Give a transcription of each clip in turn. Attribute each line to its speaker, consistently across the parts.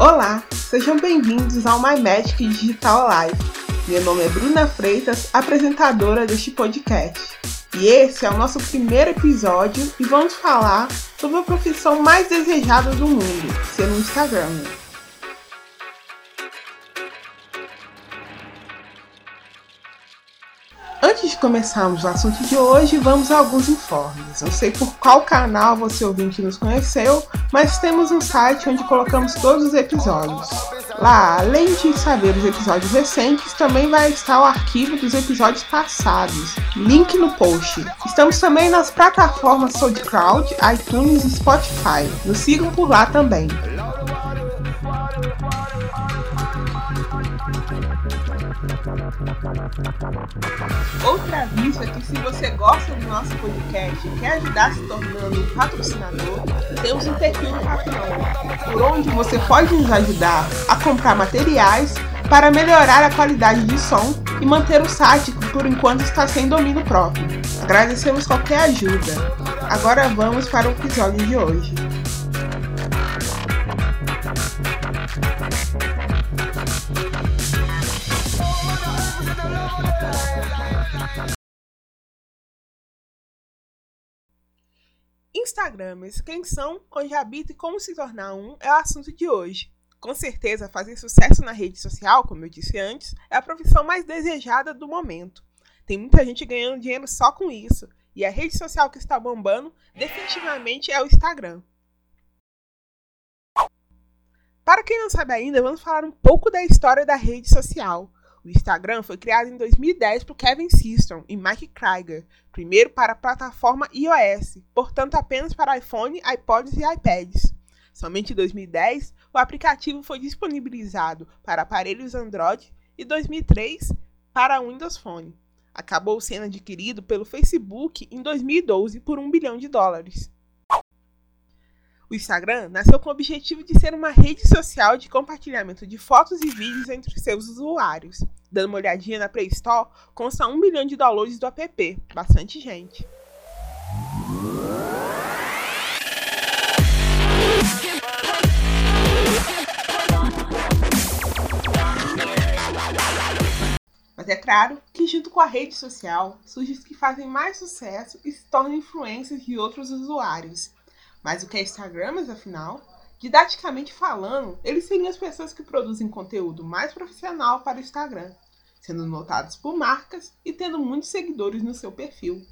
Speaker 1: Olá, sejam bem-vindos ao My Magic Digital Live. Meu nome é Bruna Freitas, apresentadora deste podcast. E esse é o nosso primeiro episódio e vamos falar sobre a profissão mais desejada do mundo, ser um Instagram. Antes de começarmos o assunto de hoje, vamos a alguns informes. Não sei por qual canal você ouvinte nos conheceu, mas temos um site onde colocamos todos os episódios. Lá, além de saber os episódios recentes, também vai estar o arquivo dos episódios passados. Link no post. Estamos também nas plataformas SoundCloud, iTunes e Spotify. Nos sigam por lá também. Outra aviso é que se você gosta do nosso podcast e quer ajudar se tornando um patrocinador, temos um perfil no Patreon, por onde você pode nos ajudar a comprar materiais para melhorar a qualidade de som e manter o site que por enquanto está sem domínio próprio. Agradecemos qualquer ajuda. Agora vamos para o episódio de hoje. Instagramers, quem são, onde habitam e como se tornar um é o assunto de hoje. Com certeza, fazer sucesso na rede social, como eu disse antes, é a profissão mais desejada do momento. Tem muita gente ganhando dinheiro só com isso, e a rede social que está bombando definitivamente é o Instagram. Para quem não sabe ainda, vamos falar um pouco da história da rede social. O Instagram foi criado em 2010 por Kevin Systrom e Mike Krieger, primeiro para a plataforma iOS, portanto apenas para iPhone, iPods e iPads. Somente em 2010, o aplicativo foi disponibilizado para aparelhos Android e 2003 para Windows Phone. Acabou sendo adquirido pelo Facebook em 2012 por um bilhão de dólares. O Instagram nasceu com o objetivo de ser uma rede social de compartilhamento de fotos e vídeos entre seus usuários. Dando uma olhadinha na Play Store, consta 1 milhão de downloads do app. Bastante gente. Mas é claro que, junto com a rede social, surgem os que fazem mais sucesso e se tornam influências de outros usuários. Mas o que é Instagram, afinal? Didaticamente falando, eles seriam as pessoas que produzem conteúdo mais profissional para o Instagram, sendo notados por marcas e tendo muitos seguidores no seu perfil.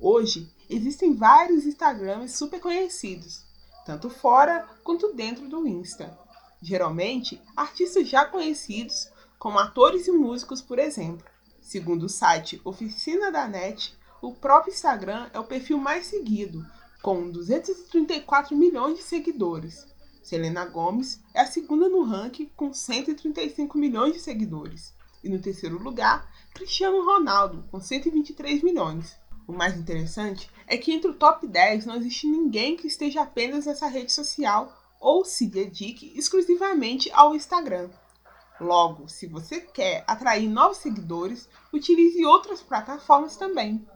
Speaker 1: Hoje, existem vários Instagrams super conhecidos, tanto fora quanto dentro do Insta. Geralmente, artistas já conhecidos, como atores e músicos, por exemplo. Segundo o site Oficina da Net, o próprio Instagram é o perfil mais seguido, com 234 milhões de seguidores. Selena Gomes é a segunda no ranking com 135 milhões de seguidores. E no terceiro lugar, Cristiano Ronaldo, com 123 milhões. O mais interessante é que entre o top 10 não existe ninguém que esteja apenas nessa rede social ou se dedique exclusivamente ao Instagram. Logo, se você quer atrair novos seguidores, utilize outras plataformas também.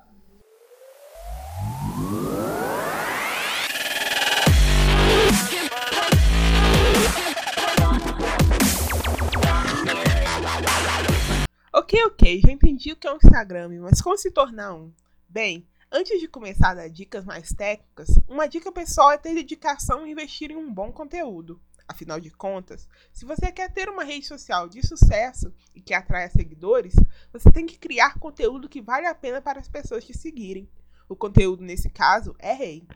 Speaker 1: Ok, já entendi o que é um Instagram, mas como se tornar um? Bem, antes de começar a dar dicas mais técnicas, uma dica pessoal é ter dedicação e investir em um bom conteúdo. Afinal de contas, se você quer ter uma rede social de sucesso e que atraia seguidores, você tem que criar conteúdo que vale a pena para as pessoas te seguirem. O conteúdo, nesse caso, é rei.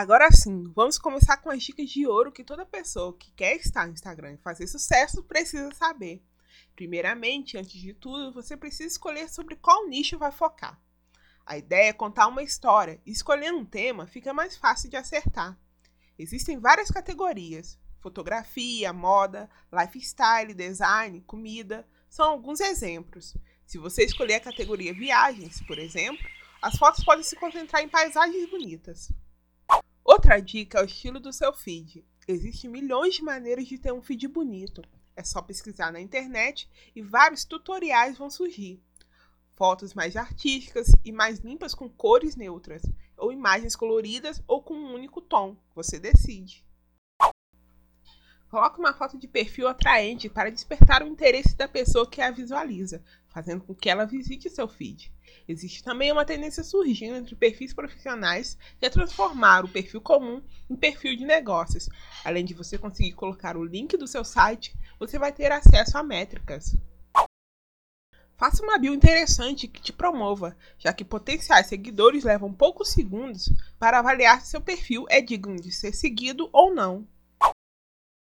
Speaker 1: Agora sim, vamos começar com as dicas de ouro que toda pessoa que quer estar no Instagram e fazer sucesso precisa saber. Primeiramente, antes de tudo, você precisa escolher sobre qual nicho vai focar. A ideia é contar uma história e escolhendo um tema fica mais fácil de acertar. Existem várias categorias: fotografia, moda, lifestyle, design, comida, são alguns exemplos. Se você escolher a categoria viagens, por exemplo, as fotos podem se concentrar em paisagens bonitas. Outra dica é o estilo do seu feed. Existem milhões de maneiras de ter um feed bonito. É só pesquisar na internet e vários tutoriais vão surgir. Fotos mais artísticas e mais limpas com cores neutras. ou imagens coloridas ou com um único tom. Você decide. Coloque uma foto de perfil atraente para despertar o interesse da pessoa que a visualiza, fazendo com que ela visite seu feed. Existe também uma tendência surgindo entre perfis profissionais que é transformar o perfil comum em perfil de negócios. Além de você conseguir colocar o link do seu site, você vai ter acesso a métricas. Faça uma bio interessante que te promova, já que potenciais seguidores levam poucos segundos para avaliar se seu perfil é digno de ser seguido ou não.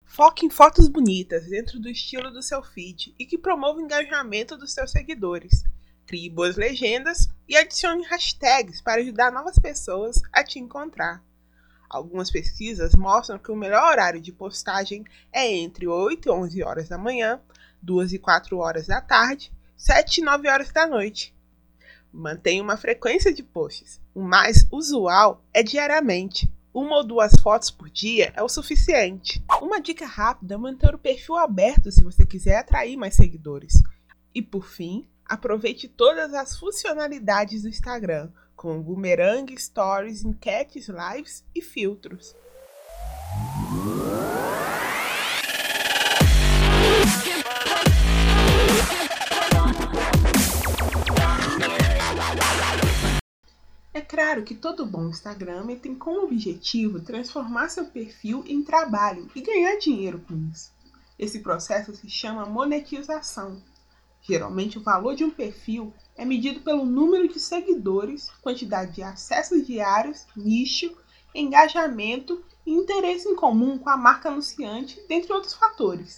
Speaker 1: Foque em fotos bonitas dentro do estilo do seu feed e que promova o engajamento dos seus seguidores. Crie boas legendas e adicione hashtags para ajudar novas pessoas a te encontrar. Algumas pesquisas mostram que o melhor horário de postagem é entre 8 e 11 horas da manhã, 2 e 4 horas da tarde 7 e 9 horas da noite. Mantenha uma frequência de posts. O mais usual é diariamente. Uma ou duas fotos por dia é o suficiente. Uma dica rápida é manter o perfil aberto se você quiser atrair mais seguidores. E por fim, aproveite todas as funcionalidades do Instagram, como boomerang, stories, enquetes, lives e filtros. É claro que todo bom Instagram tem como objetivo transformar seu perfil em trabalho e ganhar dinheiro com isso. Esse processo se chama monetização. Geralmente, o valor de um perfil é medido pelo número de seguidores, quantidade de acessos diários, nicho, engajamento e interesse em comum com a marca anunciante, dentre outros fatores.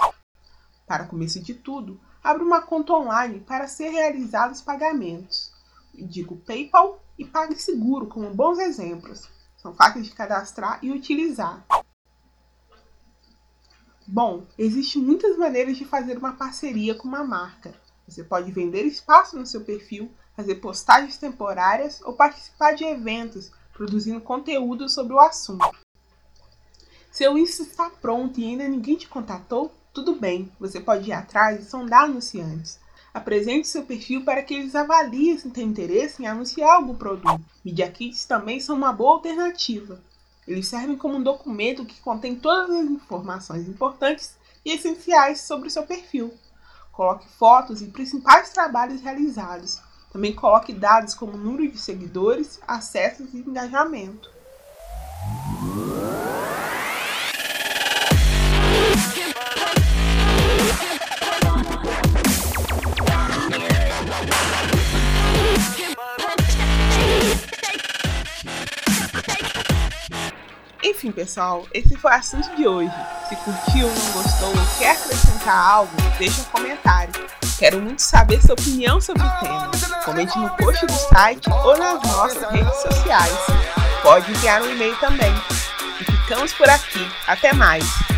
Speaker 1: Para começo de tudo, abra uma conta online para ser realizados pagamentos. Digo PayPal e PagSeguro como bons exemplos. São fáceis de cadastrar e utilizar. Bom, existem muitas maneiras de fazer uma parceria com uma marca. Você pode vender espaço no seu perfil, fazer postagens temporárias ou participar de eventos, produzindo conteúdo sobre o assunto. Seu Insta está pronto e ainda ninguém te contatou? Tudo bem, você pode ir atrás e sondar anunciantes. Apresente seu perfil para que eles avaliem se tem interesse em anunciar algum produto. Media Kits também são uma boa alternativa. Eles servem como um documento que contém todas as informações importantes e essenciais sobre o seu perfil. Coloque fotos e principais trabalhos realizados. Também coloque dados como número de seguidores, acessos e engajamento. Enfim, pessoal, esse foi o assunto de hoje. Se curtiu, não gostou ou quer acrescentar algo, deixa um comentário. Quero muito saber sua opinião sobre o tema. Comente no post do site ou nas nossas redes sociais. Pode enviar um e-mail também. E ficamos por aqui. Até mais!